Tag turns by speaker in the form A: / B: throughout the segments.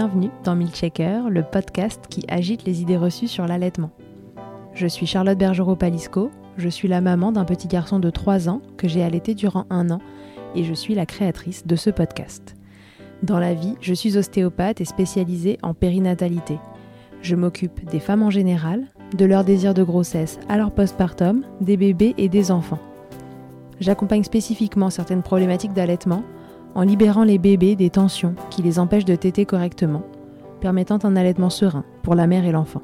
A: Bienvenue dans Milkshaker, le podcast qui agite les idées reçues sur l'allaitement. Je suis Charlotte Bergerot-Palisco, je suis la maman d'un petit garçon de 3 ans que j'ai allaité durant un an et je suis la créatrice de ce podcast. Dans la vie, je suis ostéopathe et spécialisée en périnatalité. Je m'occupe des femmes en général, de leur désir de grossesse à leur postpartum, des bébés et des enfants. J'accompagne spécifiquement certaines problématiques d'allaitement en libérant les bébés des tensions qui les empêchent de téter correctement, permettant un allaitement serein pour la mère et l'enfant.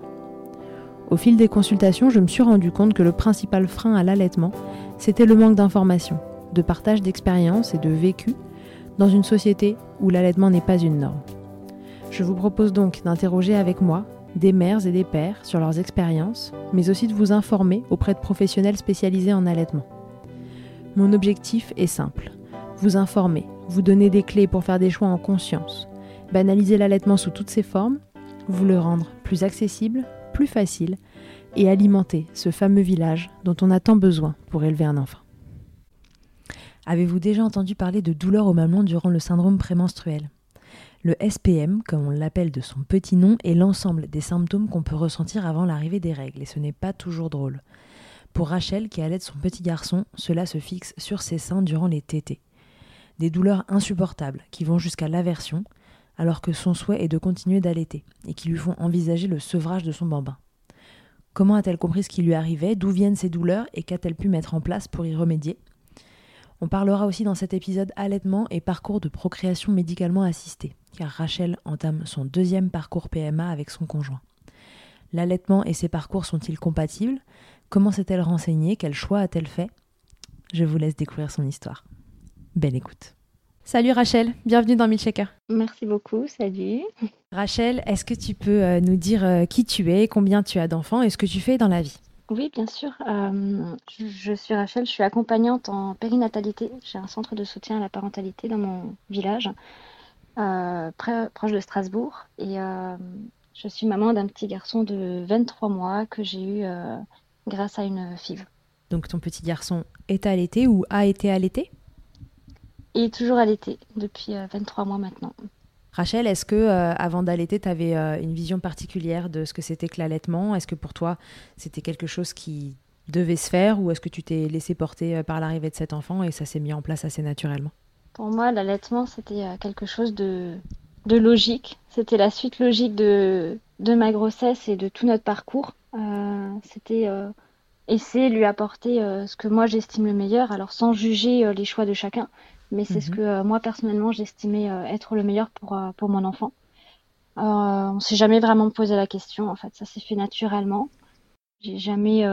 A: Au fil des consultations, je me suis rendu compte que le principal frein à l'allaitement, c'était le manque d'informations, de partage d'expériences et de vécu dans une société où l'allaitement n'est pas une norme. Je vous propose donc d'interroger avec moi des mères et des pères sur leurs expériences, mais aussi de vous informer auprès de professionnels spécialisés en allaitement. Mon objectif est simple, vous informer, vous donner des clés pour faire des choix en conscience, banaliser l'allaitement sous toutes ses formes, vous le rendre plus accessible, plus facile et alimenter ce fameux village dont on a tant besoin pour élever un enfant. Avez-vous déjà entendu parler de douleurs au mamelon durant le syndrome prémenstruel? Le SPM, comme on l'appelle de son petit nom, est l'ensemble des symptômes qu'on peut ressentir avant l'arrivée des règles, et ce n'est pas toujours drôle. Pour Rachel, qui allait son petit garçon, cela se fixe sur ses seins durant les tétés. Des douleurs insupportables qui vont jusqu'à l'aversion, alors que son souhait est de continuer d'allaiter, et qui lui font envisager le sevrage de son bambin. Comment a-t-elle compris ce qui lui arrivait, d'où viennent ces douleurs et qu'a-t-elle pu mettre en place pour y remédier? On parlera aussi dans cet épisode allaitement et parcours de procréation médicalement assistée, car Rachel entame son deuxième parcours PMA avec son conjoint. L'allaitement et ses parcours sont-ils compatibles? Comment s'est-elle renseignée? Quel choix a-t-elle fait? Je vous laisse découvrir son histoire. Belle écoute. Salut Rachel, bienvenue dans Milkshaker.
B: Merci beaucoup, salut.
A: Rachel, est-ce que tu peux euh, nous dire euh, qui tu es, combien tu as d'enfants et ce que tu fais dans la vie?
B: Oui, bien sûr. Euh, je suis Rachel, je suis accompagnante en périnatalité. J'ai un centre de soutien à la parentalité dans mon village, euh, proche de Strasbourg. Et euh, je suis maman d'un petit garçon de 23 mois que j'ai eu grâce à une FIV.
A: Donc ton petit garçon est allaité ou a été allaité?
B: Est toujours allaité depuis 23 mois maintenant.
A: Rachel, est-ce que euh, avant d'allaiter, tu avais euh, une vision particulière de ce que c'était que l'allaitement? Est-ce que pour toi, c'était quelque chose qui devait se faire ou est-ce que tu t'es laissé porter euh, par l'arrivée de cet enfant et ça s'est mis en place assez naturellement?
B: Pour moi, l'allaitement, c'était quelque chose de, de logique. C'était la suite logique de, de ma grossesse et de tout notre parcours. c'était essayer de lui apporter ce que moi j'estime le meilleur, alors sans juger les choix de chacun, mais c'est ce mhm. que euh, moi personnellement j'estimais euh, être le meilleur pour, euh, pour mon enfant. on s'est jamais vraiment posé la question, en fait, ça s'est fait naturellement. J'ai jamais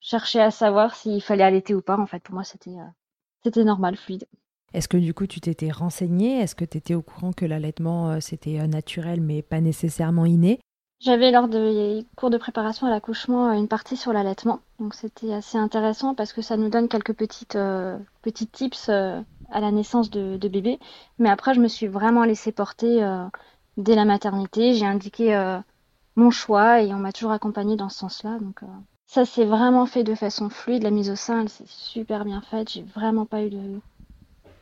B: cherché à savoir s'il fallait allaiter ou pas, en fait, pour moi c'était c'était normal, fluide.
A: Est-ce que du coup tu t'étais renseignée? Est-ce que tu étais au courant que l'allaitement c'était naturel mais pas nécessairement inné?
B: J'avais lors des cours de préparation à l'accouchement une partie sur l'allaitement, donc c'était assez intéressant parce que ça nous donne quelques petites petits tips à la naissance de, bébé. Mais après, je me suis vraiment laissée porter euh, dès la maternité. J'ai indiqué euh, mon choix et on m'a toujours accompagnée dans ce sens-là. Donc, euh, ça s'est vraiment fait de façon fluide. La mise au sein, elle s'est super bien faite. J'ai vraiment pas eu de,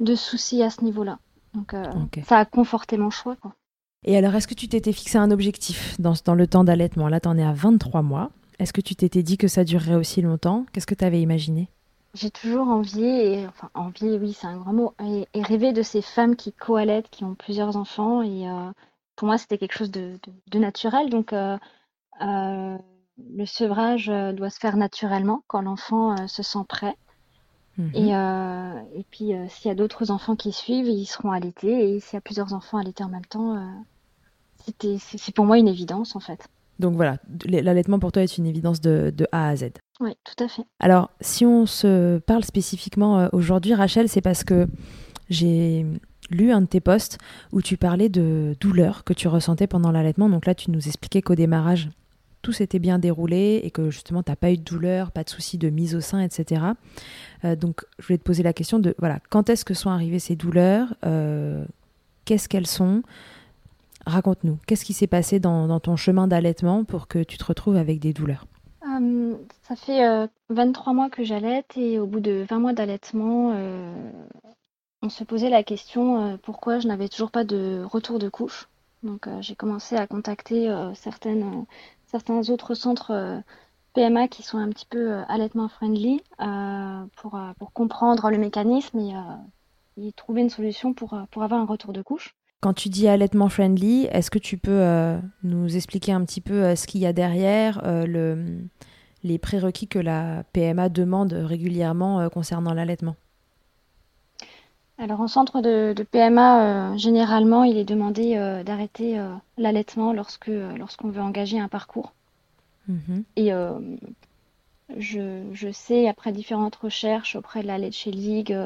B: de soucis à ce niveau-là. Donc, ça a conforté mon choix. Quoi.
A: Et alors, est-ce que tu t'étais fixé un objectif dans, dans le temps d'allaitement? Là, tu en es à 23 mois. Est-ce que tu t'étais dit que ça durerait aussi longtemps? Qu'est-ce que tu avais imaginé?
B: J'ai toujours envié, et, enfin envié, oui, c'est un grand mot, et, rêvé de ces femmes qui coalètent, qui ont plusieurs enfants. Et euh, pour moi, c'était quelque chose de, naturel. Donc, euh, euh, le sevrage doit se faire naturellement quand l'enfant se sent prêt. Mhm. Et, et, puis, s'il y a d'autres enfants qui suivent, ils seront allaités. Et s'il y a plusieurs enfants allaités en même temps, c'était, c'est pour moi une évidence en fait.
A: Donc voilà, l'allaitement pour toi est une évidence de, de A à Z.
B: Oui, tout à fait.
A: Alors, si on se parle spécifiquement euh, aujourd'hui, Rachel, c'est parce que j'ai lu un de tes posts où tu parlais de douleurs que tu ressentais pendant l'allaitement. Donc là, tu nous expliquais qu'au démarrage, tout s'était bien déroulé et que justement, tu n'as pas eu de douleur, pas de soucis de mise au sein, etc. Euh, donc, je voulais te poser la question de, voilà, quand est-ce que sont arrivées ces douleurs euh, Qu'est-ce qu'elles sont? Raconte-nous, qu'est-ce qui s'est passé dans, ton chemin d'allaitement pour que tu te retrouves avec des douleurs?
B: Euh, Ça fait 23 euh, mois que j'allaite et au bout de 20 mois d'allaitement, euh, on se posait la question pourquoi je n'avais toujours pas de retour de couche. Donc j'ai commencé à contacter certains autres centres PMA qui sont un petit peu allaitement friendly pour, comprendre le mécanisme et, trouver une solution pour avoir un retour de couche.
A: Quand tu dis allaitement friendly, est-ce que tu peux nous expliquer un petit peu ce qu'il y a derrière, le, les prérequis que la PMA demande régulièrement concernant l'allaitement
B: alors en centre de, PMA, euh, généralement, il est demandé euh, d'arrêter euh, l'allaitement lorsque lorsqu'on veut engager un parcours. Mhm. Et je, sais, après différentes recherches auprès de la Leche League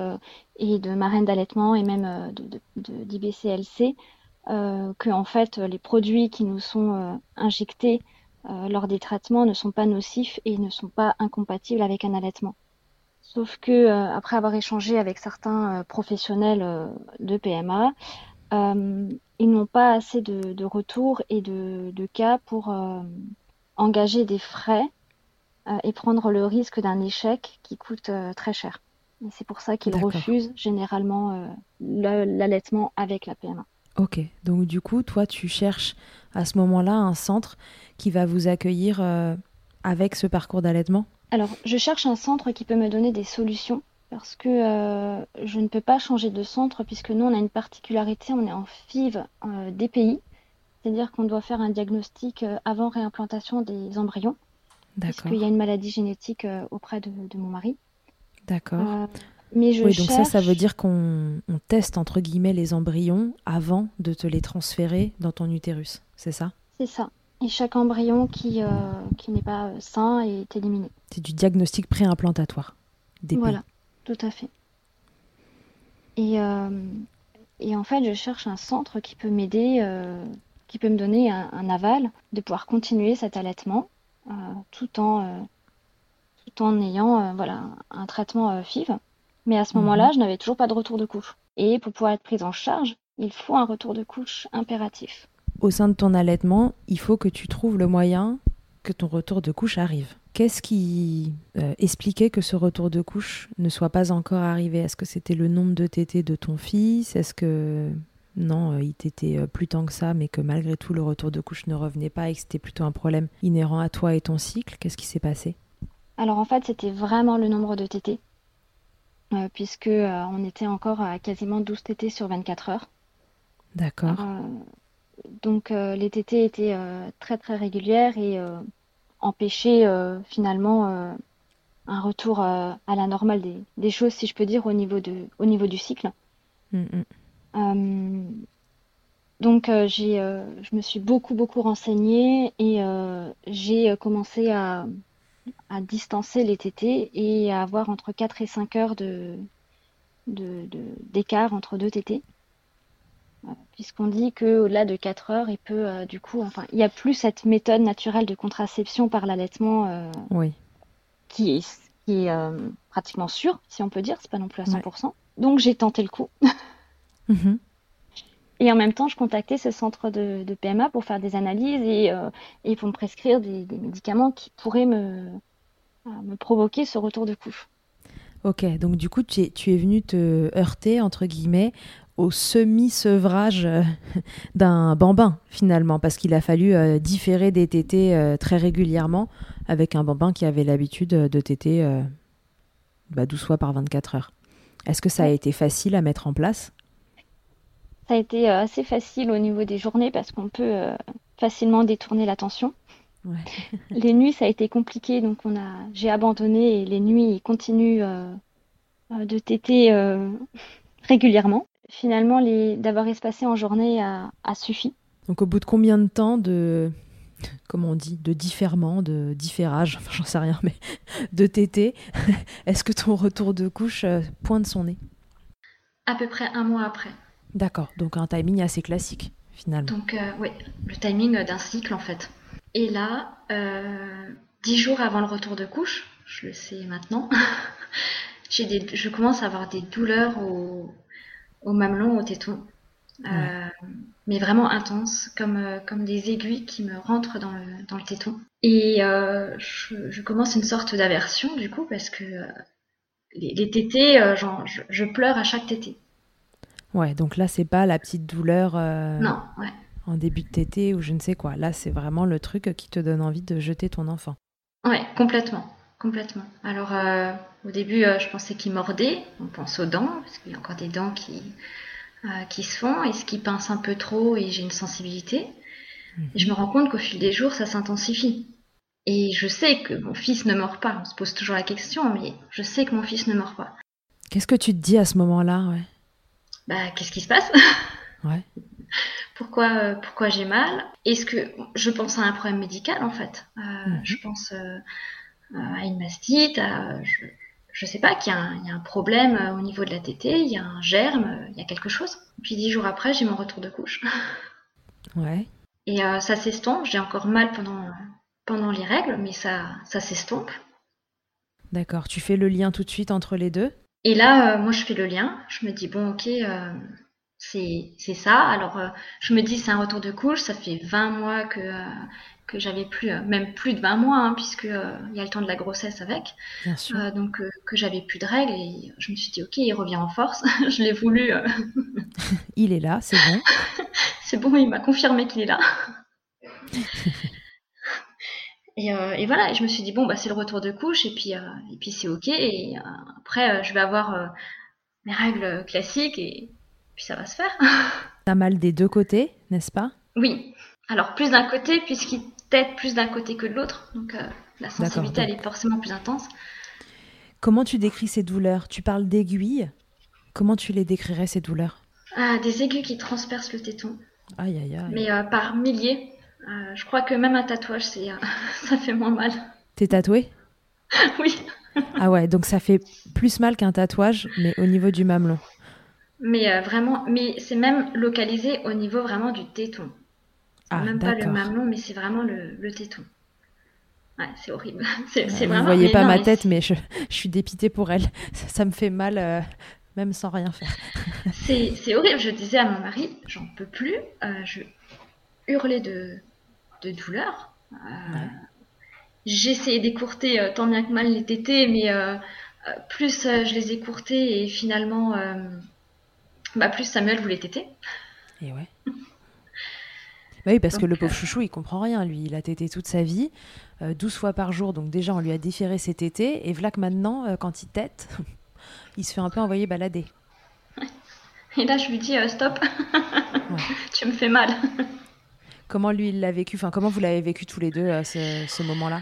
B: et de marraines d'allaitement et même de, d'IBCLC, que en fait les produits qui nous sont injectés lors des traitements ne sont pas nocifs et ne sont pas incompatibles avec un allaitement. Sauf que euh, après avoir échangé avec certains euh, professionnels euh, de PMA, ils n'ont pas assez de, retours et de, cas pour engager des frais et prendre le risque d'un échec qui coûte très cher. Et c'est pour ça qu'ils refusent généralement l'allaitement avec la PMA.
A: Ok, donc du coup, toi, tu cherches à ce moment-là un centre qui va vous accueillir avec ce parcours d'allaitement?
B: Alors, je cherche un centre qui peut me donner des solutions parce que euh, je ne peux pas changer de centre puisque nous, on a une particularité, on est en FIV euh, des pays, c'est-à-dire qu'on doit faire un diagnostic euh, avant réimplantation des embryons, parce qu'il y a une maladie génétique auprès de, mon mari.
A: D'accord. Mais je oui, donc ça, ça veut dire qu'on teste entre guillemets les embryons avant de te les transférer dans ton utérus, c'est ça?
B: C'est ça. Et chaque embryon qui, euh, qui n'est pas sain est éliminé.
A: C'est du diagnostic préimplantatoire.
B: Voilà, tout à fait. Et, euh, et, en fait, je cherche un centre qui peut m'aider, euh, qui peut me donner un, aval de pouvoir continuer cet allaitement tout, en, tout en ayant voilà, un traitement FIV. Mais à ce moment-là, mhm. je n'avais toujours pas de retour de couche. Et pour pouvoir être prise en charge, il faut un retour de couche impératif
A: au sein de ton allaitement, il faut que tu trouves le moyen que ton retour de couche arrive. Qu'est-ce qui euh, expliquait que ce retour de couche ne soit pas encore arrivé? Est-ce que c'était le nombre de tétés de ton fils? Est-ce que non, euh, il t'était euh, plus tant que ça, mais que malgré tout le retour de couche ne revenait pas et que c'était plutôt un problème inhérent à toi et ton cycle? Qu'est-ce qui s'est passé?
B: Alors en fait, c'était vraiment le nombre de tétés, puisque on était encore à quasiment 12 tétés sur 24 heures.
A: D'accord.
B: Donc euh, les tétés étaient euh, très très régulières et euh, empêchaient finalement un retour à la normale des, choses, si je peux dire, au niveau, de, au niveau du cycle. Mm, mm. donc j'ai, je me suis beaucoup beaucoup renseignée et j'ai commencé à, à, distancer les tétés et à avoir entre 4 et 5 heures de, d'écart entre deux tétés puisqu'on dit qu'au-delà de 4 heures, il peut euh, du coup, enfin, il n'y a plus cette méthode naturelle de contraception par l'allaitement euh, qui est, qui est euh, pratiquement sûre, si on peut dire, c'est pas non plus à 100%. Donc j'ai tenté le coup. Mhm. Et en même temps, je contactais ce centre de, PMA pour faire des analyses et, et pour me prescrire des, médicaments qui pourraient me, me provoquer ce retour de couche.
A: Ok, donc du coup, tu es, tu es venu te heurter, entre guillemets, au semi-sevrage euh, d'un bambin finalement, parce qu'il a fallu euh, différer des tétés euh, très régulièrement avec un bambin qui avait l'habitude de téter bah, 12 fois par 24 heures. Est-ce que ça a été facile à mettre en place?
B: Ça a été assez facile au niveau des journées parce qu'on peut facilement détourner l'attention. les nuits, ça a été compliqué, donc on a, j'ai abandonné et les nuits, ils continuent de téter régulièrement finalement, les... d'avoir espacé en journée a... suffi.
A: Donc au bout de combien de temps de, comment on dit, de différement, de différage, enfin j'en sais rien, mais de tété, est-ce que ton retour de couche euh, pointe son nez?
B: À peu près un mois après.
A: D'accord, donc un timing assez classique finalement.
B: Donc euh, oui, le timing d'un cycle en fait. Et là, euh, dix jours avant le retour de couche, je le sais maintenant, des, je commence à avoir des douleurs au, au mamelon, au téton. Euh, mais vraiment intense, comme, comme des aiguilles qui me rentrent dans le, dans le téton. Et euh, je, commence une sorte d'aversion du coup parce que les, les tétés, genre, je, pleure à chaque tété.
A: Ouais, donc là c'est pas la petite douleur.
B: Non, ouais.
A: en début de tété ou je ne sais quoi. Là, c'est vraiment le truc qui te donne envie de jeter ton enfant.
B: Ouais, complètement. Complètement. Alors, euh, au début, euh, je pensais qu'il mordait. On pense aux dents, parce qu'il y a encore des dents qui, euh, qui se font. Est-ce qu'il pince un peu trop et j'ai une sensibilité mhm. Je me rends compte qu'au fil des jours, ça s'intensifie. Et je sais que mon fils ne mord pas. On se pose toujours la question, mais je sais que mon fils ne mord pas.
A: Qu'est-ce que tu te dis à ce moment-là ouais?
B: Bah, qu'est-ce qui se passe?
A: Ouais.
B: pourquoi, pourquoi j'ai mal? Est-ce que je pense à un problème médical en fait? Mhm. Je pense euh, à une mastite, je, ne sais pas, qu'il y, a un problème euh, au niveau de la tétée, il y a un germe, euh, il y a quelque chose. Puis dix jours après, j'ai mon retour de couche.
A: Ouais.
B: Et ça s'estompe. J'ai encore mal pendant, pendant les règles, mais ça, ça s'estompe.
A: D'accord. Tu fais le lien tout de suite entre les deux?
B: Et là, moi, je fais le lien. Je me dis, bon, ok, c'est ça. Alors, je me dis, c'est un retour de couche. Ça fait 20 mois que, que j'avais plus, euh, même plus de 20 mois, hein, puisque euh, il y a le temps de la grossesse avec.
A: Bien sûr.
B: Euh, donc que j'avais plus de règles et je me suis dit ok, il revient en force. je l'ai voulu.
A: il est là, c'est bon.
B: c'est bon, il m'a confirmé qu'il est là. Et, voilà, et je me suis dit bon bah c'est le retour de couche et puis et puis c'est ok et après je vais avoir mes règles classiques et puis ça va se faire.
A: T'as mal des deux côtés, n'est-ce pas?
B: Oui. Alors plus d'un côté puisqu'il peut-être plus d'un côté que de l'autre. Donc euh, la sensibilité, elle est forcément plus intense.
A: Comment tu décris ces douleurs? Tu parles d'aiguilles. Comment tu les décrirais, ces douleurs?
B: Ah, Des aiguilles qui transpercent le téton.
A: Aïe, aïe, aïe.
B: Mais euh, par milliers. Euh, je crois que même un tatouage, c'est, ça fait moins mal.
A: T'es tatoué
B: Oui.
A: ah ouais, donc ça fait plus mal qu'un tatouage, mais au niveau du mamelon.
B: Mais vraiment, mais c'est même localisé au niveau vraiment du téton. Ah, même pas le mamelon, mais c'est vraiment le, le téton. Ouais, c'est horrible. C'est,
A: Vous ne voyez pas ma tête, mais je, je, suis dépitée pour elle. Ça, me fait mal, euh, même sans rien faire.
B: c'est, c'est horrible. Je disais à mon mari, j'en peux plus. Euh, je hurlais de, de douleur. Euh, J'essayais d'écourter tant bien que mal les tétés, mais plus je les écourtais et finalement, bah, plus Samuel voulait téter.
A: Et ouais. Bah oui, parce que le pauvre chouchou, il comprend rien, lui. Il a tété toute sa vie, 12 euh, fois par jour. Donc déjà, on lui a déféré ses tétés. Et voilà que maintenant, euh, quand il tète, il se fait un peu envoyer balader.
B: Et là, je lui dis, euh, stop, tu me fais mal.
A: Comment lui, il l'a vécu Enfin, comment vous l'avez vécu tous les deux, ce, ce moment-là?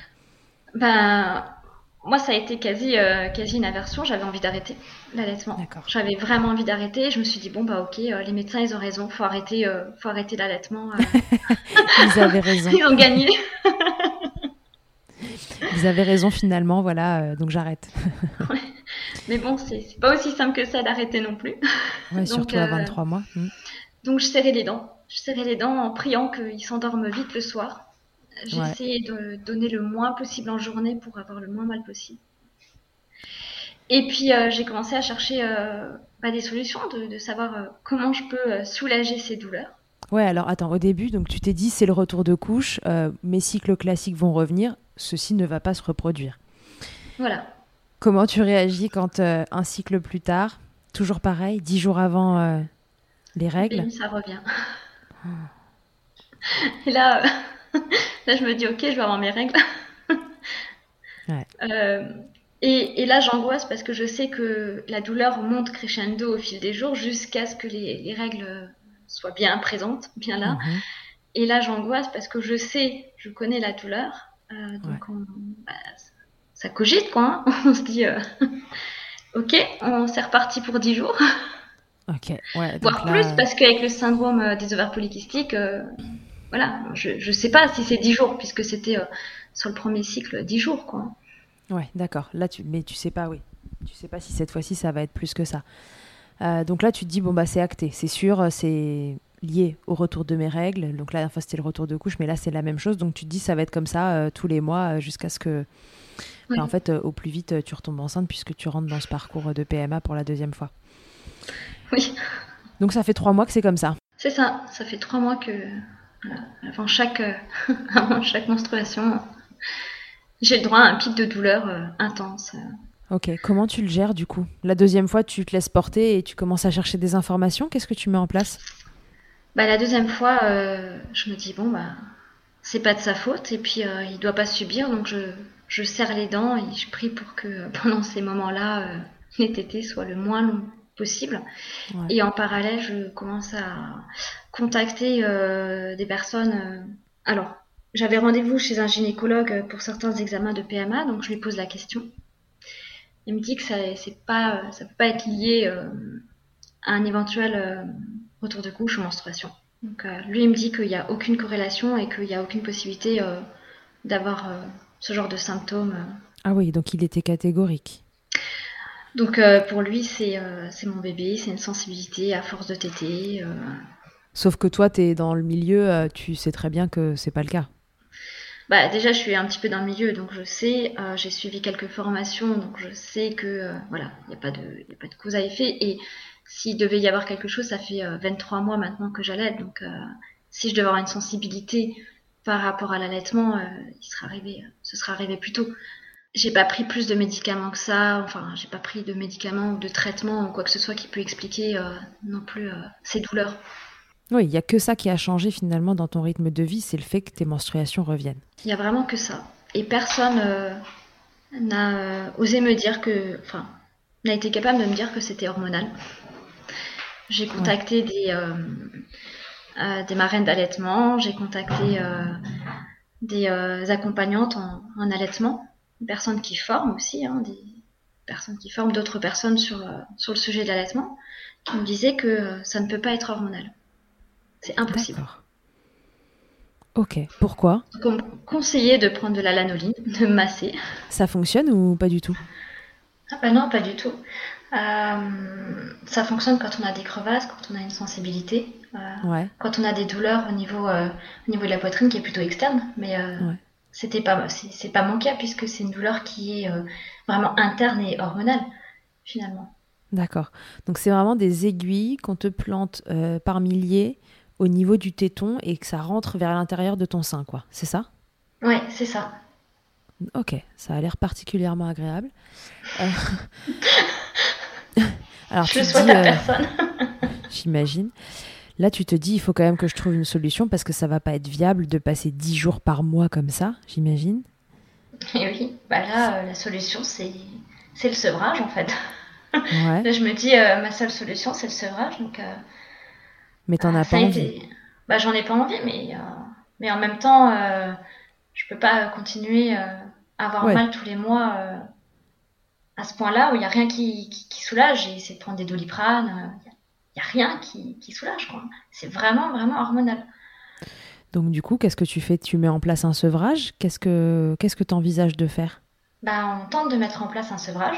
B: Ben, moi, ça a été quasi, euh, quasi une aversion. J'avais envie d'arrêter l'allaitement. J'avais vraiment envie d'arrêter. Je me suis dit bon bah ok, euh, les médecins ils ont raison. Faut arrêter, euh, faut arrêter l'allaitement.
A: ils avaient raison.
B: ils ont gagné.
A: ils avaient raison finalement. Voilà, donc j'arrête.
B: Mais bon, c'est pas aussi simple que ça d'arrêter non plus.
A: Ouais, surtout à 23 mois. Hmm.
B: Donc je serrais les dents. Je serrais les dents en priant qu'ils s'endorment vite le soir. Essayé de donner le moins possible en journée pour avoir le moins mal possible. Et puis euh, j'ai commencé à chercher euh, bah, des solutions, de, savoir euh, comment je peux soulager ces douleurs.
A: Ouais, alors attends, au début, donc tu t'es dit c'est le retour de couche, mes cycles classiques vont revenir, ceci ne va pas se reproduire.
B: Voilà.
A: Comment tu réagis quand un cycle plus tard, toujours pareil, dix jours avant les règles
B: Et ça revient. Et là, là, je me dis, ok, je vais avoir mes règles. Euh, et, là, j'angoisse parce que je sais que la douleur monte crescendo au fil des jours jusqu'à ce que les, règles soient bien présentes, bien là. Mhm. Et là, j'angoisse parce que je sais, je connais la douleur. Euh, donc, bah, ça cogite, quoi. Hein. on se dit, euh, ok, on s'est reparti pour 10 jours.
A: Ok, ouais.
B: Voire plus, parce qu'avec le syndrome des ovaires polykystiques, voilà, je ne sais pas si c'est 10 jours, puisque c'était euh, sur le premier cycle 10 jours, quoi.
A: Ouais, d'accord. Là, tu... Mais tu sais pas, oui. Tu sais pas si cette fois-ci, ça va être plus que ça. Euh, donc là, tu te dis, bon, bah, c'est acté, c'est sûr, c'est lié au retour de mes règles. Donc là, enfin, c'était le retour de couche, mais là, c'est la même chose. Donc tu te dis, ça va être comme ça euh, tous les mois jusqu'à ce que. en fait, au plus vite, tu retombes enceinte puisque tu rentres dans ce parcours de PMA pour la deuxième fois.
B: Oui.
A: Donc ça fait trois mois que c'est comme ça.
B: C'est ça, ça fait trois mois que avant chaque, euh, chaque menstruation, j'ai le droit à un pic de douleur euh, intense.
A: Ok, comment tu le gères du coup? La deuxième fois, tu te laisses porter et tu commences à chercher des informations. Qu'est-ce que tu mets en place?
B: Bah, la deuxième fois, je me dis, bon, bah, c'est pas de sa faute, et puis il doit pas subir, donc je, je serre les dents et je prie pour que pendant ces moments-là, les tétés soient le moins long possible. Et en parallèle, je commence à contacter des personnes. alors, j'avais rendez-vous chez un gynécologue pour certains examens de PMA, donc je lui pose la question. Il me dit que ça c'est pas ça peut pas être lié euh, à un éventuel euh, retour de couche ou menstruation. Donc euh, lui il me dit qu'il n'y a aucune corrélation et qu'il n'y a aucune possibilité d'avoir ce genre de symptômes.
A: Ah oui, donc il était catégorique.
B: Donc pour lui c'est mon bébé, c'est une sensibilité à force de téter.
A: Sauf que toi tu es dans le milieu, tu sais très bien que c'est pas le cas.
B: Bah, déjà, je suis un petit peu dans le milieu, donc je sais, euh, j'ai suivi quelques formations, donc je sais que euh, voilà, il n'y a, pas de, a pas de cause à effet. Et s'il devait y avoir quelque chose, ça fait 23 euh, mois maintenant que j'allais, donc si je devais avoir une sensibilité par rapport à l'allaitement, il sera arrivé, ce sera arrivé plus tôt. J'ai pas pris plus de médicaments que ça, enfin, j'ai pas pris de médicaments ou de traitements ou quoi que ce soit qui peut expliquer non plus ces douleurs.
A: Oui, il n'y a que ça qui a changé finalement dans ton rythme de vie, c'est le fait que tes menstruations reviennent.
B: Il n'y a vraiment que ça. Et personne euh, n'a euh, osé me dire que. Enfin, n'a été capable de me dire que c'était hormonal. J'ai contacté des, euh, des marraines d'allaitement, j'ai contacté des accompagnantes en, allaitement, personnes qui forment aussi, hein, des personnes qui forment d'autres personnes sur, sur le sujet de l'allaitement, qui me disaient que ça ne peut pas être hormonal. C'est impossible.
A: Ok, pourquoi?
B: Comme conseiller de prendre de la lanoline, de masser.
A: Ça fonctionne ou pas du tout?
B: Ah bah Non, pas du tout. Euh, ça fonctionne quand on a des crevasses, quand on a une sensibilité, euh, quand on a des douleurs au niveau, euh, au niveau de la poitrine qui est plutôt externe, mais c'était pas c'est pas mon cas puisque c'est une douleur qui est vraiment interne et hormonale finalement.
A: D'accord. Donc c'est vraiment des aiguilles qu'on te plante par milliers au niveau du téton et que ça rentre vers l'intérieur de ton sein, quoi. C'est ça?
B: Oui, c'est ça.
A: Ok, ça a l'air particulièrement agréable. Euh,
B: alors, je tu souhaite dis, à euh, personne.
A: J'imagine. Là, tu te dis, il faut quand même que je trouve une solution parce que ça va pas être viable de passer 10 jours par mois comme ça, j'imagine.
B: Et oui, bah là, euh, la solution, c'est le sevrage en fait. Ouais. là, je me dis, ma seule solution, c'est le sevrage. Donc,
A: mais t'en as pas envie
B: bah, J'en ai pas envie, mais, euh, mais en même temps, euh, je peux pas continuer euh, à avoir mal tous les mois à ce point-là où il n'y a rien qui, qui, soulage. J'ai essayé de prendre des doliprane, il n'y a, rien qui, qui soulage. C'est vraiment, vraiment hormonal.
A: Donc du coup, qu'est-ce que tu fais? Tu mets en place un sevrage? Qu'est-ce que qu'est-ce que tu envisages de faire?
B: Bah, On tente de mettre en place un sevrage.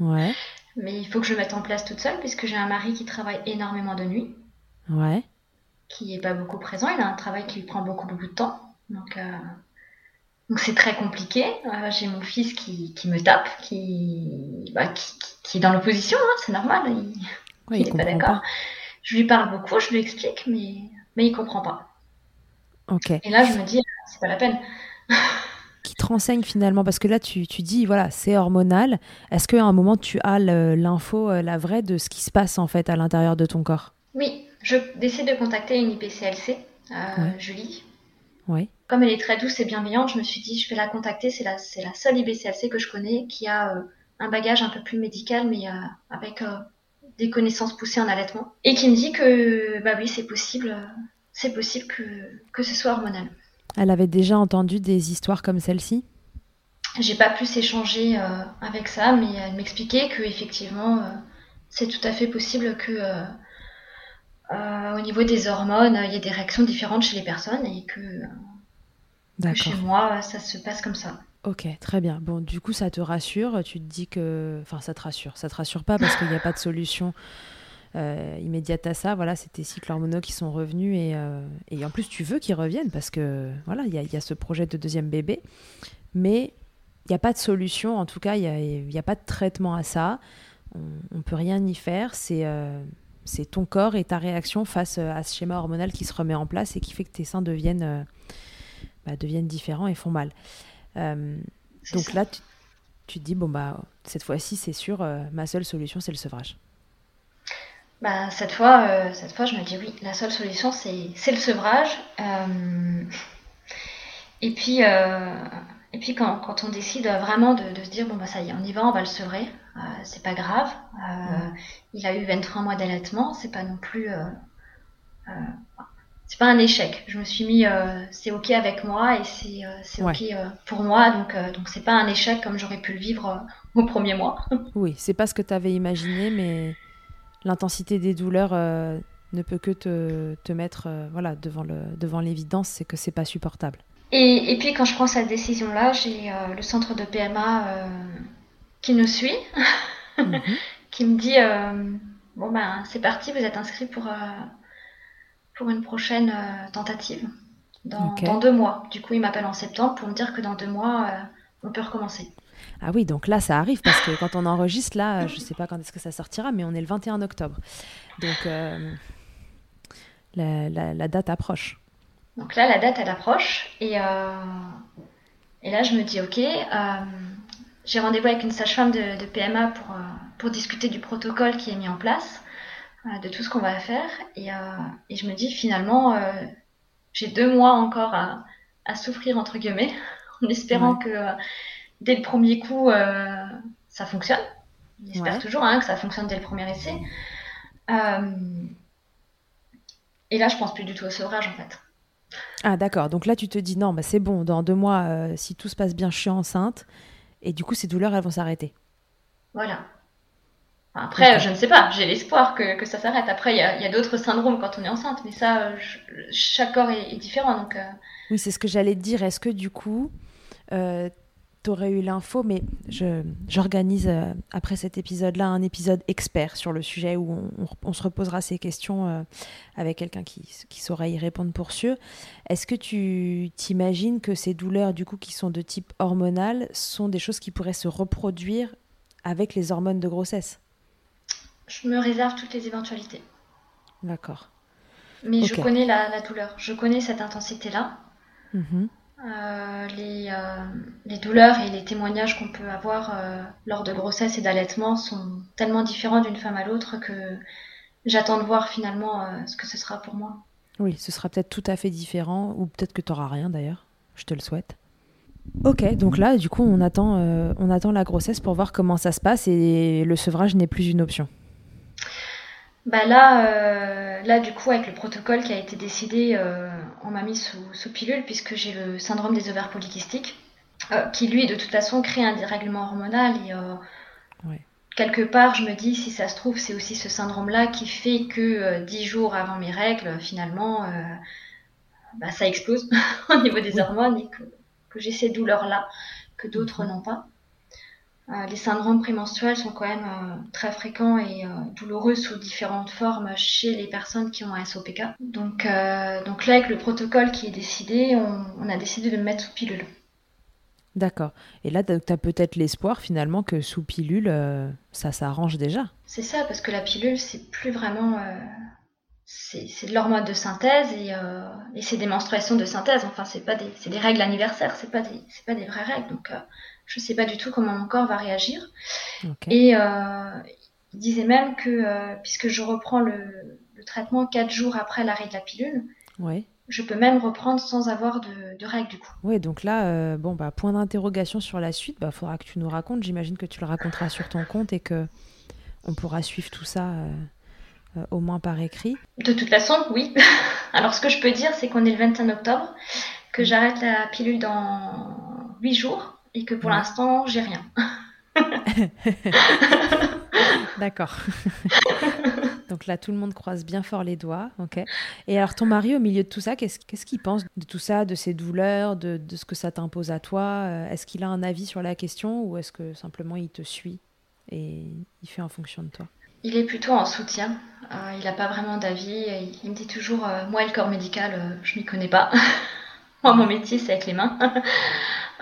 A: Ouais.
B: Mais il faut que je le mette en place toute seule puisque j'ai un mari qui travaille énormément de nuit.
A: Ouais.
B: Qui est pas beaucoup présent. Il a un travail qui lui prend beaucoup, beaucoup de temps. Donc, euh, donc c'est très compliqué. Euh, j'ai mon fils qui, qui, me tape, qui, bah, qui, qui, est dans l'opposition, hein, c'est normal. Il, n'est pas d'accord. Je lui parle beaucoup, je lui explique, mais, mais il comprend pas.
A: Ok.
B: Et là, je me dis, c'est pas la peine.
A: qui te renseigne finalement Parce que là, tu, tu dis, voilà, c'est hormonal. Est-ce qu'à un moment, tu as l'info, euh, la vraie, de ce qui se passe en fait à l'intérieur de ton corps?
B: Oui, je décide de contacter une IPCLC, euh, Julie.
A: Oui.
B: Comme elle est très douce et bienveillante, je me suis dit, je vais la contacter. C'est la, c'est la seule IPCLC que je connais qui a euh, un bagage un peu plus médical, mais euh, avec des connaissances poussées en allaitement. Et qui me dit que, bah oui, c'est possible, c'est possible que, que ce soit hormonal.
A: Elle avait déjà entendu des histoires comme celle-ci?
B: J'ai pas pu s'échanger avec ça, mais elle m'expliquait que effectivement, c'est tout à fait possible que euh, au niveau des hormones, il y a des réactions différentes chez les personnes et que, chez moi, ça se passe comme ça.
A: Ok, très bien. Bon, du coup, ça te rassure. Tu te dis que. Enfin, ça te rassure. Ça te rassure pas parce qu'il n'y a pas de solution euh, immédiate à ça. Voilà, c'est tes cycles hormonaux qui sont revenus et, euh, et en plus, tu veux qu'ils reviennent parce que, voilà, il y, y, a ce projet de deuxième bébé. Mais il n'y a pas de solution. En tout cas, il n'y a, a, pas de traitement à ça. On ne peut rien y faire. C'est c'est ton corps et ta réaction face euh, à ce schéma hormonal qui se remet en place et qui fait que tes seins deviennent, euh, bah, deviennent différents et font mal. Euh, donc là, tu, te dis, bon, bah, cette fois-ci, c'est sûr, ma seule solution, c'est le sevrage.
B: bah, cette, fois, cette fois, je me dis oui, la seule solution, c'est le sevrage. et puis, et puis quand, quand, on décide vraiment de, de, se dire, bon, bah, ça y est, on y va, on va le sevrer, c'est pas grave. Il a eu 23 mois d'allaitement, c'est pas non plus c'est pas un échec. Je me suis mis, euh, c'est ok avec moi et c'est euh, ok euh, pour moi, donc donc c'est pas un échec comme j'aurais pu le vivre au premier mois.
A: oui, c'est pas ce que tu avais imaginé, mais l'intensité des douleurs ne peut que te, te mettre voilà devant le devant l'évidence, c'est que c'est pas supportable.
B: Et, et, puis quand je prends cette décision là, j'ai le centre de PMA qui nous suit, mhm. qui me dit bon ben c'est parti, vous êtes inscrit pour pour une prochaine euh, tentative dans, deux mois. Du coup, il m'appelle en septembre pour me dire que dans deux mois, euh, on peut recommencer.
A: Ah oui, donc là, ça arrive parce que quand on enregistre, là, je ne sais pas quand est-ce que ça sortira, mais on est le 21 octobre. Donc, euh, la, date approche.
B: Donc là, la date, elle approche. Et, et là, je me dis, OK, j'ai rendez-vous avec une sage-femme de, de, PMA pour, pour discuter du protocole qui est mis en place de tout ce qu'on va faire. Et, euh, et, je me dis finalement, euh, j'ai deux mois encore à, à, souffrir, entre guillemets, en espérant que euh, dès le premier coup, ça fonctionne. J'espère toujours hein, que ça fonctionne dès le premier essai. et là, je pense plus du tout au sevrage, en fait.
A: Ah d'accord, donc là tu te dis non, bah, c'est bon, dans deux mois, si tout se passe bien, je suis enceinte, et du coup ces douleurs, elles vont s'arrêter.
B: Voilà, après, je ne sais pas, j'ai l'espoir que, que, ça s'arrête. Après, il y a, a d'autres syndromes quand on est enceinte, mais ça, chaque corps est, différent. Donc, euh.
A: Oui, c'est ce que j'allais te dire. Est-ce que du coup, euh, tu aurais eu l'info, mais j'organise euh, après cet épisode-là un épisode expert sur le sujet où on, on, se reposera ces questions euh, avec quelqu'un qui, qui saura y répondre pour sûr. Est-ce que tu t'imagines que ces douleurs, du coup, qui sont de type hormonal, sont des choses qui pourraient se reproduire avec les hormones de grossesse?
B: Je me réserve toutes les éventualités.
A: D'accord.
B: Mais je connais la, douleur, je connais cette intensité-là.
A: Mhm.
B: Euh, les, euh, les, douleurs et les témoignages qu'on peut avoir euh, lors de grossesse et d'allaitement sont tellement différents d'une femme à l'autre que j'attends de voir finalement ce que ce sera pour moi.
A: Oui, ce sera peut-être tout à fait différent, ou peut-être que tu n'auras rien d'ailleurs, je te le souhaite. Ok, donc là, du coup, on attend, on attend la grossesse pour voir comment ça se passe et le sevrage n'est plus une option.
B: Bah là, euh, là du coup avec le protocole qui a été décidé, euh, on m'a mis sous, sous, pilule puisque j'ai le syndrome des ovaires polykystiques, euh, qui lui de toute façon crée un dérèglement hormonal et quelque part je me dis si ça se trouve c'est aussi ce syndrome-là qui fait que dix jours avant mes règles finalement bah, ça explose au niveau des hormones et que, que j'ai ces douleurs-là que d'autres mhm. n'ont pas. Euh, les syndromes prémenstruels sont quand même euh, très fréquents et euh, douloureux sous différentes formes chez les personnes qui ont un SOPK. Donc, donc là, avec le protocole qui est décidé, on, a décidé de me mettre sous pilule.
A: D'accord. Et là, tu as peut-être l'espoir finalement que sous pilule, ça s'arrange déjà.
B: C'est ça, parce que la pilule, c'est plus vraiment. c'est de l'hormone de synthèse et, et c'est des menstruations de synthèse. Enfin, c'est pas des, des règles anniversaires, c'est pas des, pas des vraies règles. Donc, je ne sais pas du tout comment mon corps va réagir. Et euh, il disait même que, euh, puisque je reprends le, traitement quatre jours après l'arrêt de la pilule, je peux même reprendre sans avoir de, règles du coup.
A: Oui, donc là, euh, bon, bah, point d'interrogation sur la suite, il bah, faudra que tu nous racontes. J'imagine que tu le raconteras sur ton compte et que on pourra suivre tout ça. au moins par écrit
B: De toute façon, oui. Alors, ce que je peux dire, c'est qu'on est le 21 octobre, que mm. j'arrête la pilule dans 8 jours et que pour l'instant, j'ai rien.
A: D'accord. Donc là, tout le monde croise bien fort les doigts. ok. Et alors, ton mari, au milieu de tout ça, qu'est-ce qu'il pense de tout ça, de ces douleurs, de, ce que ça t'impose à toi? Euh, Est-ce qu'il a un avis sur la question ou est-ce que simplement il te suit et il fait en fonction de toi?
B: Il est plutôt en soutien. Euh, il n'a pas vraiment d'avis. Il, me dit toujours euh, Moi, le corps médical, je m'y connais pas. Moi, mon métier, c'est avec les mains.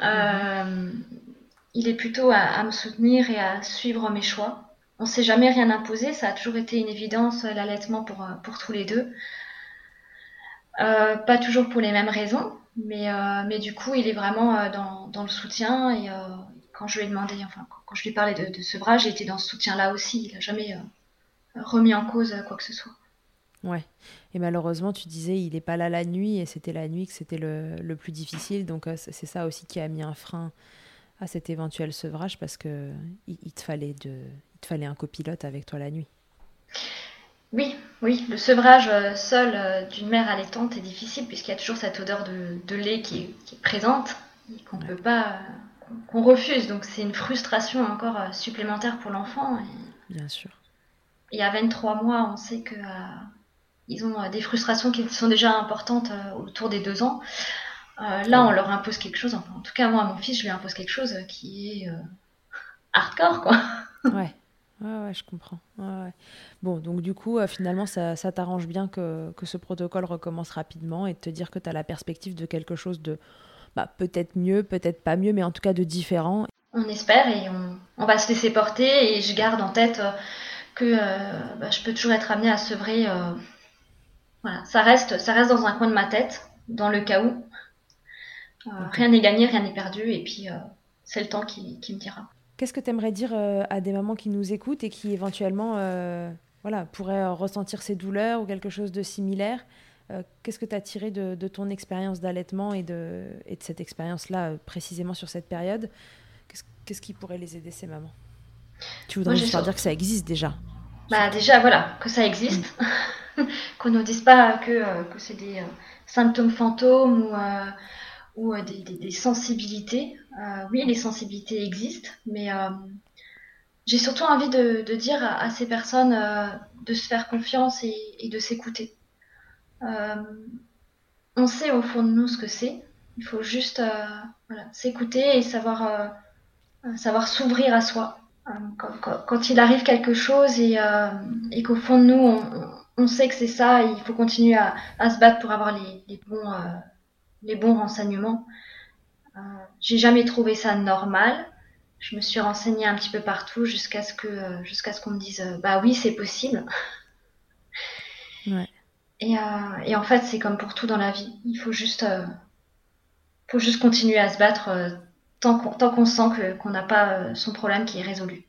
B: Euh, il est plutôt à, me soutenir et à suivre mes choix. On ne s'est jamais rien imposé, ça a toujours été une évidence euh, l'allaitement pour, euh, pour tous les deux. pas toujours pour les mêmes raisons, mais, du coup, il est vraiment dans, le soutien. Et quand je lui ai demandé, enfin, quand je lui parlais de, de sevrage, il était dans ce soutien-là aussi. Il n'a jamais remis en cause quoi que ce soit.
A: Ouais. Et malheureusement, tu disais, il n'est pas là la nuit, et c'était la nuit que c'était le, le, plus difficile. Donc, c'est ça aussi qui a mis un frein à cet éventuel sevrage, parce que il, te fallait de, il te fallait un copilote avec toi la nuit.
B: Oui, oui, le sevrage euh, seul euh, d'une mère allaitante est difficile puisqu'il y a toujours cette odeur de, lait qui est, présente et qu'on peut pas, qu'on refuse. Donc c'est une frustration encore euh, supplémentaire pour l'enfant.
A: Bien sûr.
B: Et à 23 mois, on sait que ils ont des frustrations qui sont déjà importantes autour des deux ans. là, on leur impose quelque chose. en tout cas, moi, à mon fils, je lui impose quelque chose qui est hardcore, quoi.
A: Ouais. Ouais, ouais, je comprends. Bon, donc du coup, euh, finalement, ça, ça t'arrange bien que, que, ce protocole recommence rapidement et de te dire que tu as la perspective de quelque chose de bah, peut-être mieux, peut-être pas mieux, mais en tout cas de différent.
B: On espère et on, on va se laisser porter et je garde en tête euh, que euh, bah, je peux toujours être amenée à sevrer. Voilà, ça reste, ça reste dans un coin de ma tête, dans le cas où. Rien n'est gagné, rien n'est perdu et puis c'est le temps qui, qui me dira.
A: Qu'est-ce que tu aimerais dire euh, à des mamans qui nous écoutent et qui éventuellement euh, voilà, pourraient euh, ressentir ces douleurs ou quelque chose de similaire Qu'est-ce que tu as tiré de, ton expérience d'allaitement et de, et de cette expérience-là, précisément sur cette période? Qu'est-ce qui pourrait les aider, ces mamans? Tu voudrais juste dire que ça existe déjà
B: bah, Déjà, voilà, que ça existe. Mm. Qu'on ne dise pas que, que c'est des symptômes fantômes ou ou euh, des, sensibilités. Euh, oui, les sensibilités existent, mais euh, j'ai surtout envie de, dire à, ces personnes de se faire confiance et, de s'écouter. on sait au fond de nous ce que c'est. Il faut juste s'écouter et savoir, savoir s'ouvrir à soi. Quand, il arrive quelque chose et, qu'au fond de nous, on, sait que c'est ça, il faut continuer à, se battre pour avoir les, les bons les bons renseignements. Euh, j'ai jamais trouvé ça normal. Je me suis renseignée un petit peu partout jusqu'à ce que jusqu'à ce qu'on me dise euh, bah oui c'est possible. Et, euh, et, en fait c'est comme pour tout dans la vie. Il faut juste faut juste continuer à se battre tant qu'on qu'on sent qu'on n'a pas son problème qui est résolu.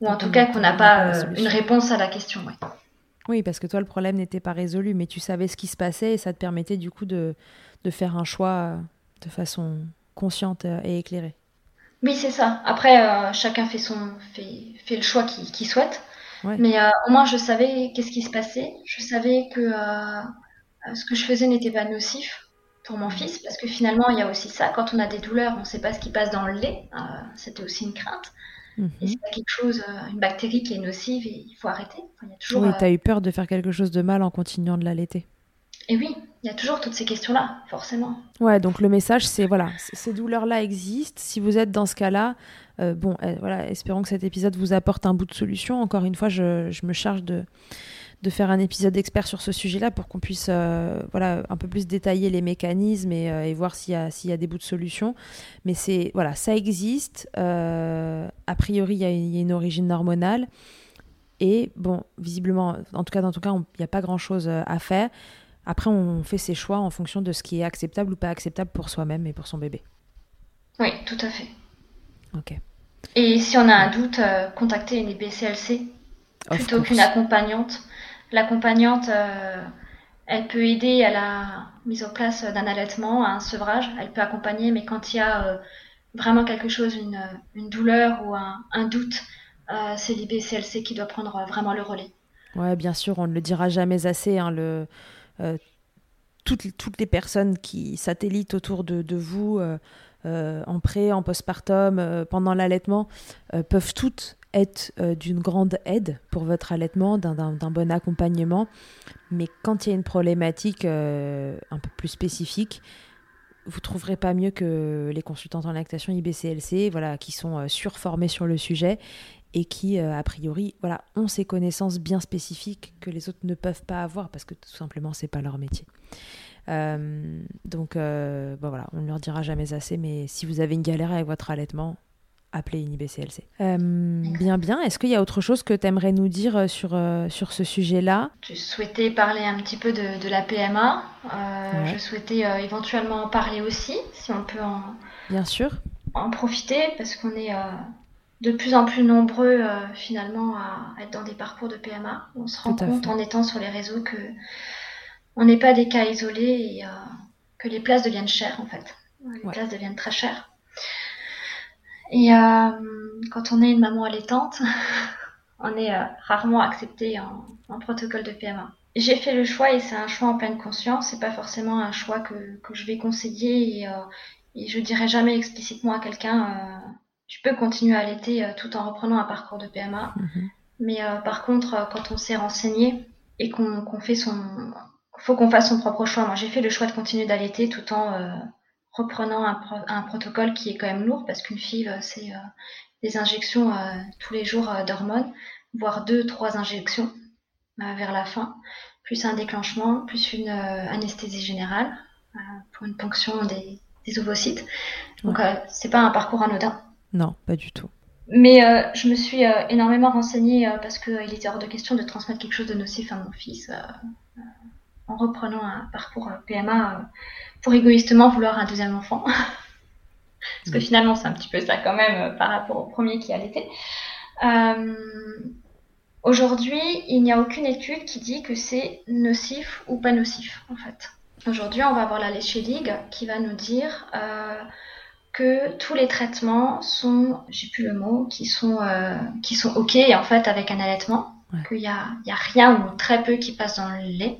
B: Ou en tout cas qu'on n'a pas une réponse à la question.
A: Oui, parce que toi, le problème n'était pas résolu, mais tu savais ce qui se passait et ça te permettait du coup de, de faire un choix euh, de façon consciente euh, et éclairée.
B: Oui, c'est ça. Après, euh, chacun fait, son, fait, fait le choix qu'il souhaite. Mais au moins, je savais qu'est-ce qui se passait. Je savais que ce que je faisais n'était pas nocif pour mon fils, parce que finalement, il y a aussi ça. Quand on a des douleurs, on ne sait pas ce qui passe dans le lait. C'était aussi une crainte. Et mhm. c'est quelque chose, une bactérie qui est nocive et il faut arrêter.
A: y a toujours, oui, tu as eu peur de faire quelque chose de mal en continuant de l'allaiter.
B: Et oui, il y a toujours toutes ces questions-là, forcément.
A: Ouais, donc le message, c'est voilà, ces douleurs-là existent. Si vous êtes dans ce cas-là, euh, bon, euh, voilà, espérons que cet épisode vous apporte un bout de solution. Encore une fois, je, me charge de, de faire un épisode expert sur ce sujet-là pour qu'on puisse euh, voilà, un peu plus détailler les mécanismes et, voir s'il y, a, y a des bouts de solution. Mais c'est voilà, ça existe. a priori, il y, y, a une origine hormonale. Et bon, visiblement, en tout cas, dans tout cas, il n'y a pas grand-chose à faire. Après, on fait ses choix en fonction de ce qui est acceptable ou pas acceptable pour soi-même et pour son bébé.
B: Oui, tout à fait.
A: Ok.
B: Et si on a un doute, euh, contacter une BCLC plutôt qu'une accompagnante. L'accompagnante, euh, elle peut aider à la mise en place d'un allaitement, à un sevrage. Elle peut accompagner, mais quand il y a euh, vraiment quelque chose, une, douleur ou un, doute, c'est l'IBCLC qui doit prendre vraiment le relais.
A: Ouais, bien sûr, on ne le dira jamais assez. Hein, euh, toutes, les personnes qui satellitent autour de, vous euh, euh, en pré, en postpartum, pendant l'allaitement, peuvent toutes être d'une grande aide pour votre allaitement, d'un bon accompagnement. Mais quand il y a une problématique un peu plus spécifique, vous trouverez pas mieux que les consultants en lactation IBCLC, voilà, qui sont surformés sur le sujet et qui, euh, a priori, voilà, ont ces connaissances bien spécifiques que les autres ne peuvent pas avoir parce que tout simplement, c'est pas leur métier. Euh, donc, euh, voilà, on ne leur dira jamais assez, mais si vous avez une galère avec votre allaitement, appelez une IBCLC. bien, bien. Est-ce qu'il y a autre chose que tu aimerais nous dire sur, sur ce sujet-là?
B: Je souhaitais parler un petit peu de, de la PMA. Je souhaitais éventuellement en parler aussi, si on peut en,
A: bien sûr.
B: en profiter, parce qu'on est de plus en plus nombreux finalement à être dans des parcours de PMA. On se rend compte en étant sur les réseaux que on n'est pas des cas isolés et que les places deviennent chères en fait. Les places deviennent très chères. Et quand on est une maman allaitante, on est rarement accepté en protocole de PMA j'ai fait le choix et c'est un choix en pleine conscience. C'est pas forcément un choix que, que je vais conseiller et, euh, et je dirais jamais explicitement à quelqu'un euh, tu peux continuer à allaiter euh, tout en reprenant un parcours de PMA. Mhm. Mais euh, par contre, quand on s'est renseigné et qu'on qu'on fait son, faut qu'on fasse son propre choix. Moi, j'ai fait le choix de continuer d'allaiter tout en reprenant un, un, protocole qui est quand même lourd parce qu'une FIV, c'est des injections tous les jours d'hormones, voire deux, trois injections vers la fin, plus un déclenchement, plus une euh, anesthésie générale euh, pour une ponction des, ovocytes. Donc euh, c'est pas un parcours anodin.
A: Non, pas du tout.
B: Mais je me suis énormément renseignée parce qu'il était hors de question de transmettre quelque chose de nocif à mon fils en reprenant un parcours PMA pour égoïstement vouloir un deuxième enfant. parce que finalement, c'est un petit peu ça quand même par rapport au premier qui allaitait. Euh, Aujourd'hui, il n'y a aucune étude qui dit que c'est nocif ou pas nocif, en fait. Aujourd'hui, on va avoir la Léché Ligue qui va nous dire euh, que tous les traitements sont, j'ai plus le mot, qui sont, euh, qui sont OK, en fait, avec un allaitement. Qu'il n'y a, y a rien ou très peu qui passe dans le lait.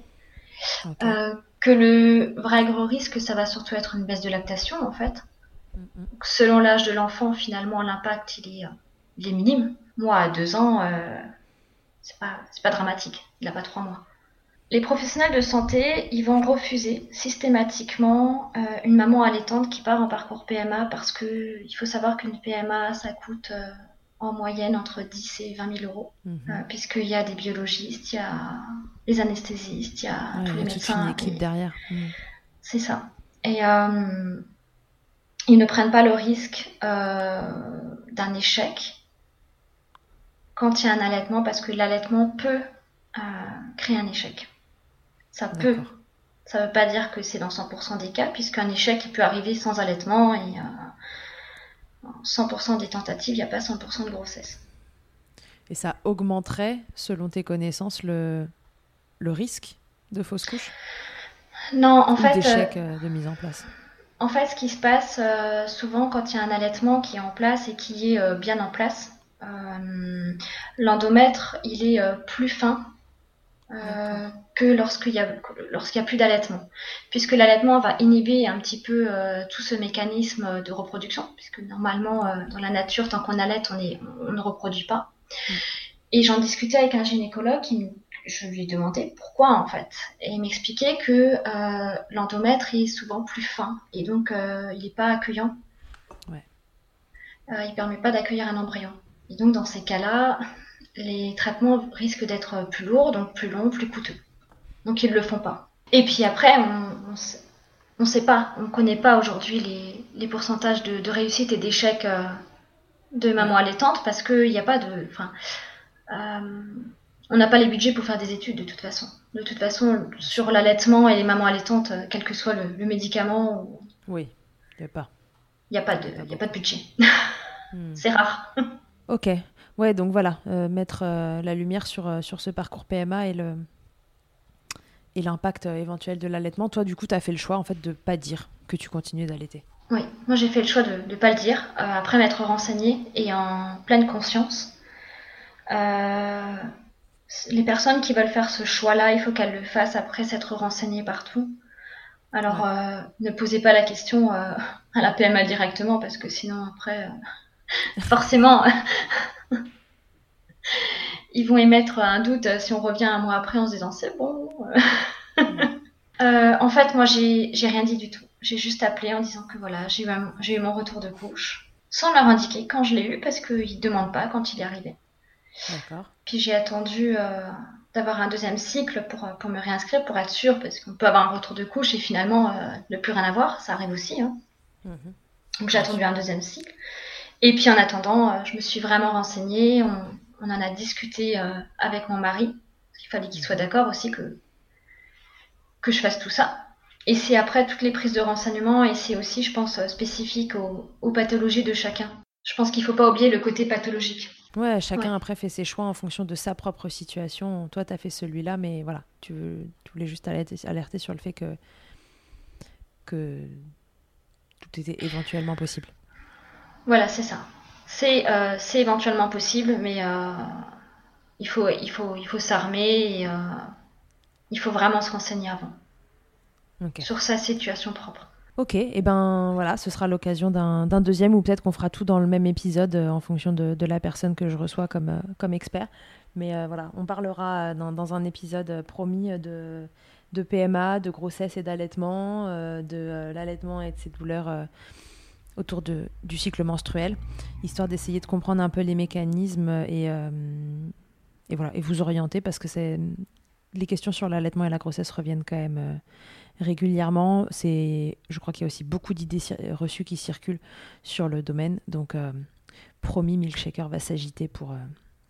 B: Euh, que le vrai gros risque, ça va surtout être une baisse de lactation, en fait. Selon l'âge de l'enfant, finalement, l'impact, il est, il est minime. Moi, à deux ans c'est pas, pas dramatique. Il n'a pas trois mois. Les professionnels de santé, ils vont refuser systématiquement euh, une maman allaitante qui part en parcours PMA parce que il faut savoir qu'une PMA, ça coûte euh, en moyenne entre 10 et 20 000 euros, mhm. euh, puisqu'il y a des biologistes, il y a les anesthésistes, il y a tous les médecins.
A: Une équipe derrière. Mhm.
B: C'est ça. Et ils ne prennent pas le risque d'un échec quand il y a un allaitement parce que l'allaitement peut euh, créer un échec. Ça peut. Ça ne veut pas dire que c'est dans 100% des cas, puisqu'un échec il peut arriver sans allaitement et euh, 100% des tentatives, il n'y a pas 100% de grossesse.
A: Et ça augmenterait, selon tes connaissances, le, le risque de fausse couche
B: Non, en fait.
A: D'échec euh, de mise en place?
B: En fait, ce qui se passe euh, souvent quand il y a un allaitement qui est en place et qui est bien en place, euh, l'endomètre, il est euh, plus fin euh, que lorsqu'il y a lorsqu'il y a plus d'allaitement, puisque l'allaitement va inhiber un petit peu tout ce mécanisme de reproduction, puisque normalement dans la nature, tant qu'on allait, on, est, on ne reproduit pas. Mm. Et j'en discutais avec un gynécologue qui je lui ai demandé pourquoi en fait. Et il m'expliquait que euh, l'endomètre est souvent plus fin et donc il n'est pas accueillant. Ouais. Euh, il permet pas d'accueillir un embryon. Et donc dans ces cas-là, les traitements risquent d'être plus lourds, donc plus longs, plus coûteux. Donc ils ne le font pas. Et puis après, on ne sait pas, on ne connaît pas aujourd'hui les, les, pourcentages de, de réussite et d'échec euh, de maman allaitante parce qu'il n'y a pas de... Enfin, euh, on n'a pas les budgets pour faire des études de toute façon. De toute façon, sur l'allaitement et les mamans allaitantes, quel que soit le, médicament...
A: Oui, il n'y a pas.
B: Il n'y a, pas de, a pas de budget. Hmm. C'est rare.
A: Ok. Ouais, donc voilà, euh, mettre euh, la lumière sur, euh, sur ce parcours PMA et le et l'impact éventuel de l'allaitement. Toi, du coup, tu as fait le choix en fait de pas dire que tu continues d'allaiter.
B: Oui, moi j'ai fait le choix de ne pas le dire, après m'être renseignée et en pleine conscience. les personnes qui veulent faire ce choix-là, il faut qu'elles le fassent après s'être renseignées partout. Alors, ne posez pas la question à la PMA directement, parce que sinon, après, forcément, ils vont émettre un doute si on revient un mois après en se disant c'est bon. Euh, en fait, moi, j'ai rien dit du tout. J'ai juste appelé en disant que voilà, j'ai eu, eu, mon retour de couche, sans leur indiquer quand je l'ai eu, parce qu'ils ne demandent pas quand il est arrivé. Puis j'ai attendu euh, d'avoir un deuxième cycle pour, pour me réinscrire, pour être sûre, parce qu'on peut avoir un retour de couche et finalement euh, ne plus rien avoir, ça arrive aussi. Hein. Mhm. Donc j'ai attendu un deuxième cycle. Et puis en attendant, je me suis vraiment renseignée, on, on en a discuté euh, avec mon mari. Il fallait qu'il soit d'accord aussi que, que je fasse tout ça. Et c'est après toutes les prises de renseignements et c'est aussi, je pense, spécifique aux pathologies de chacun. je pense qu'il ne faut pas oublier le côté pathologique.
A: Ouais, chacun après fait ses choix en fonction de sa propre situation. Toi, tu as fait celui-là, mais voilà, tu, voulais juste alerter, sur le fait que, que tout était éventuellement possible.
B: Voilà, c'est ça. C'est euh, éventuellement possible, mais euh, il faut, il faut, il faut s'armer et euh, il faut vraiment se renseigner avant sur sa situation propre.
A: Ok, et ben voilà, ce sera l'occasion d'un deuxième ou peut-être qu'on fera tout dans le même épisode en fonction de, la personne que je reçois comme, comme expert. Mais voilà, on parlera dans, un épisode promis de, de PMA, de grossesse et d'allaitement, de l'allaitement et de ses douleurs autour de, du cycle menstruel, histoire d'essayer de comprendre un peu les mécanismes et, et, voilà, et vous orienter parce que les questions sur l'allaitement et la grossesse reviennent quand même régulièrement. C'est, je crois qu'il y a aussi beaucoup d'idées reçues qui circulent sur le domaine. Donc, euh, promis, Milkshaker va s'agiter pour, euh,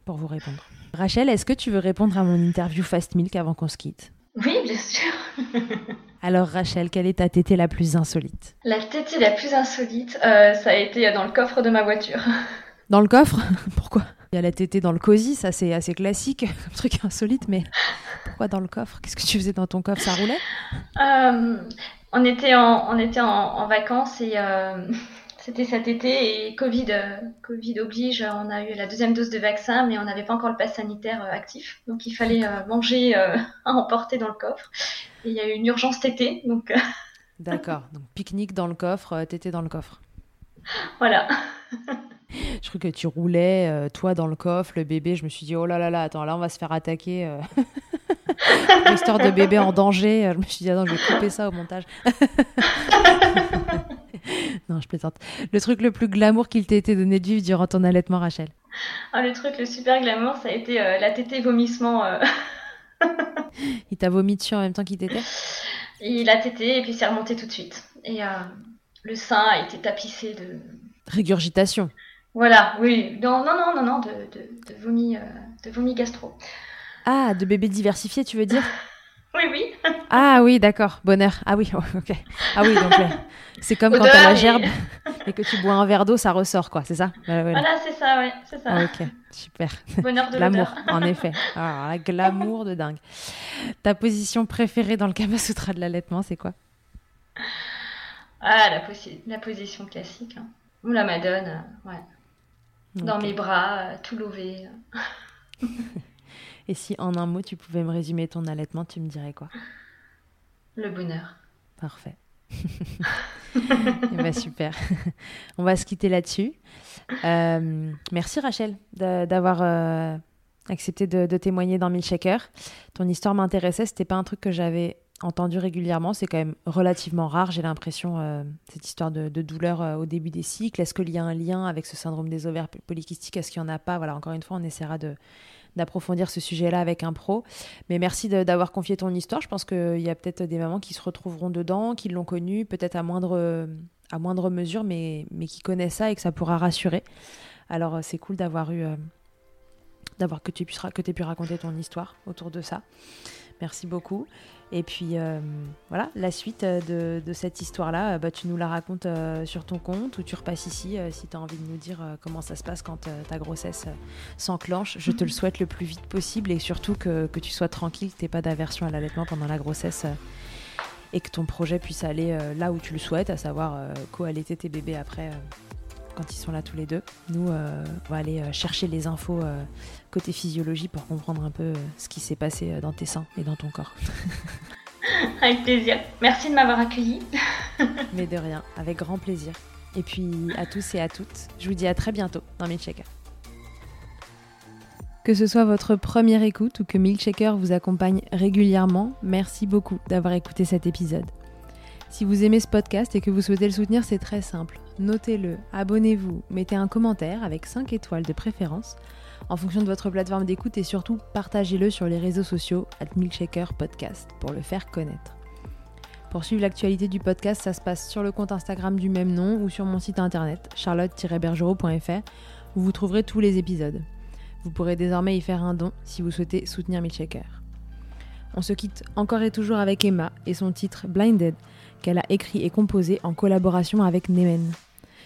A: pour vous répondre. Rachel, est-ce que tu veux répondre à mon interview Fast Milk avant qu'on se quitte?
B: Oui, bien sûr.
A: Alors, Rachel, quelle est ta tétée la plus insolite?
B: La tétée la plus insolite, euh, ça a été dans le coffre de ma voiture.
A: Dans le coffre? Pourquoi? Il y a la tétée dans le cosy, ça c'est assez classique, comme truc insolite, mais pourquoi dans le coffre? Qu'est-ce que tu faisais dans ton coffre? Ça roulait?
B: Euh, On était en, on était en, vacances et euh, c'était cet été et Covid, euh, Covid oblige, on a eu la deuxième dose de vaccin, mais on n'avait pas encore le pass sanitaire actif, donc il fallait manger à emporter dans le coffre. Et il y a eu une urgence tétée, donc.
A: D'accord, donc pique-nique dans le coffre, tétée dans le coffre.
B: Voilà.
A: je crois que tu roulais, euh, toi dans le coffre, le bébé. Je me suis dit, oh là là là, attends, là on va se faire attaquer. Euh... Histoire de bébé en danger. Je me suis dit, attends, je vais couper ça au montage. non, je plaisante. Le truc le plus glamour qu'il t'ait été donné de vivre durant ton allaitement, Rachel?
B: Ah, Le truc le super glamour, ça a été euh, la tétée vomissement. Euh.
A: il t'a vomi dessus en même temps qu'il t'était?
B: Il a tété et puis s'est remonté tout de suite. Et le sein a été tapissé de.
A: Régurgitation.
B: Voilà, oui. Non, non, non, non, non, de, de, de vomi, euh, de vomi gastro.
A: Ah, de bébé diversifié, tu veux dire?
B: Oui, oui.
A: ah oui, d'accord, bonheur. Ah oui, ok. Ah oui, donc c'est comme quand t'as la gerbe et... que tu bois un verre d'eau, ça ressort, quoi, c'est ça?
B: Voilà, c'est ça, ouais, c'est ça.
A: Ah, ok, super.
B: Bonheur de
A: L'amour, en effet. Ah, la glamour de dingue. Ta position préférée dans le Kama Sutra de l'allaitement, c'est quoi?
B: Ah, la, la position classique. Hein. Ou la Madone, euh, ouais dans mes bras, euh, tout levé.
A: Et si en un mot tu pouvais me résumer ton allaitement, tu me dirais quoi?
B: Le bonheur.
A: Parfait. Ben, super. On va se quitter là-dessus. Euh, merci Rachel d'avoir euh, accepté de, de, témoigner dans Milkshaker. Ton histoire m'intéressait. C'était pas un truc que j'avais entendu régulièrement. C'est quand même relativement rare, j'ai l'impression, euh, cette histoire de, douleur au début des cycles. Est-ce qu'il y a un lien avec ce syndrome des ovaires polykystiques? Est-ce qu'il n'y en a pas? Voilà, encore une fois, on essaiera de d'approfondir ce sujet-là avec un pro. Mais merci d'avoir confié ton histoire. Je pense qu'il y a peut-être des mamans qui se retrouveront dedans, qui l'ont connu, peut-être à moindre, à moindre mesure, mais, mais qui connaissent ça et que ça pourra rassurer. Alors c'est cool d'avoir eu... d'avoir que tu aies pu raconter ton histoire autour de ça. Merci beaucoup. Et puis euh, voilà, la suite euh, de, cette histoire-là, euh, bah, tu nous la racontes sur ton compte ou tu repasses ici si tu as envie de nous dire comment ça se passe quand ta grossesse s'enclenche. Je te le souhaite le plus vite possible et surtout que, tu sois tranquille, que tu n'aies pas d'aversion à l'allaitement pendant la grossesse et que ton projet puisse aller là où tu le souhaites, à savoir co-allaiter tes bébés après quand ils sont là tous les deux. Nous, on va aller chercher les infos côté physiologie pour comprendre un peu euh, ce qui s'est passé euh, dans tes seins et dans ton corps.
B: avec plaisir. Merci de m'avoir accueilli.
A: Mais de rien, avec grand plaisir. Et puis à tous et à toutes, je vous dis à très bientôt dans Milkshaker. Que ce soit votre première écoute ou que Milkshaker vous accompagne régulièrement, merci beaucoup d'avoir écouté cet épisode. Si vous aimez ce podcast et que vous souhaitez le soutenir, c'est très simple. Notez-le, abonnez-vous, mettez un commentaire avec 5 étoiles de préférence en fonction de votre plateforme d'écoute et surtout partagez-le sur les réseaux sociaux at Milkshaker Podcast pour le faire connaître. Pour suivre l'actualité du podcast, ça se passe sur le compte Instagram du même nom ou sur mon site internet charlotte-bergerot.fr où vous trouverez tous les épisodes. Vous pourrez désormais y faire un don si vous souhaitez soutenir Milkshaker. On se quitte encore et toujours avec Emma et son titre Blinded qu'elle a écrit et composé en collaboration avec Nemen.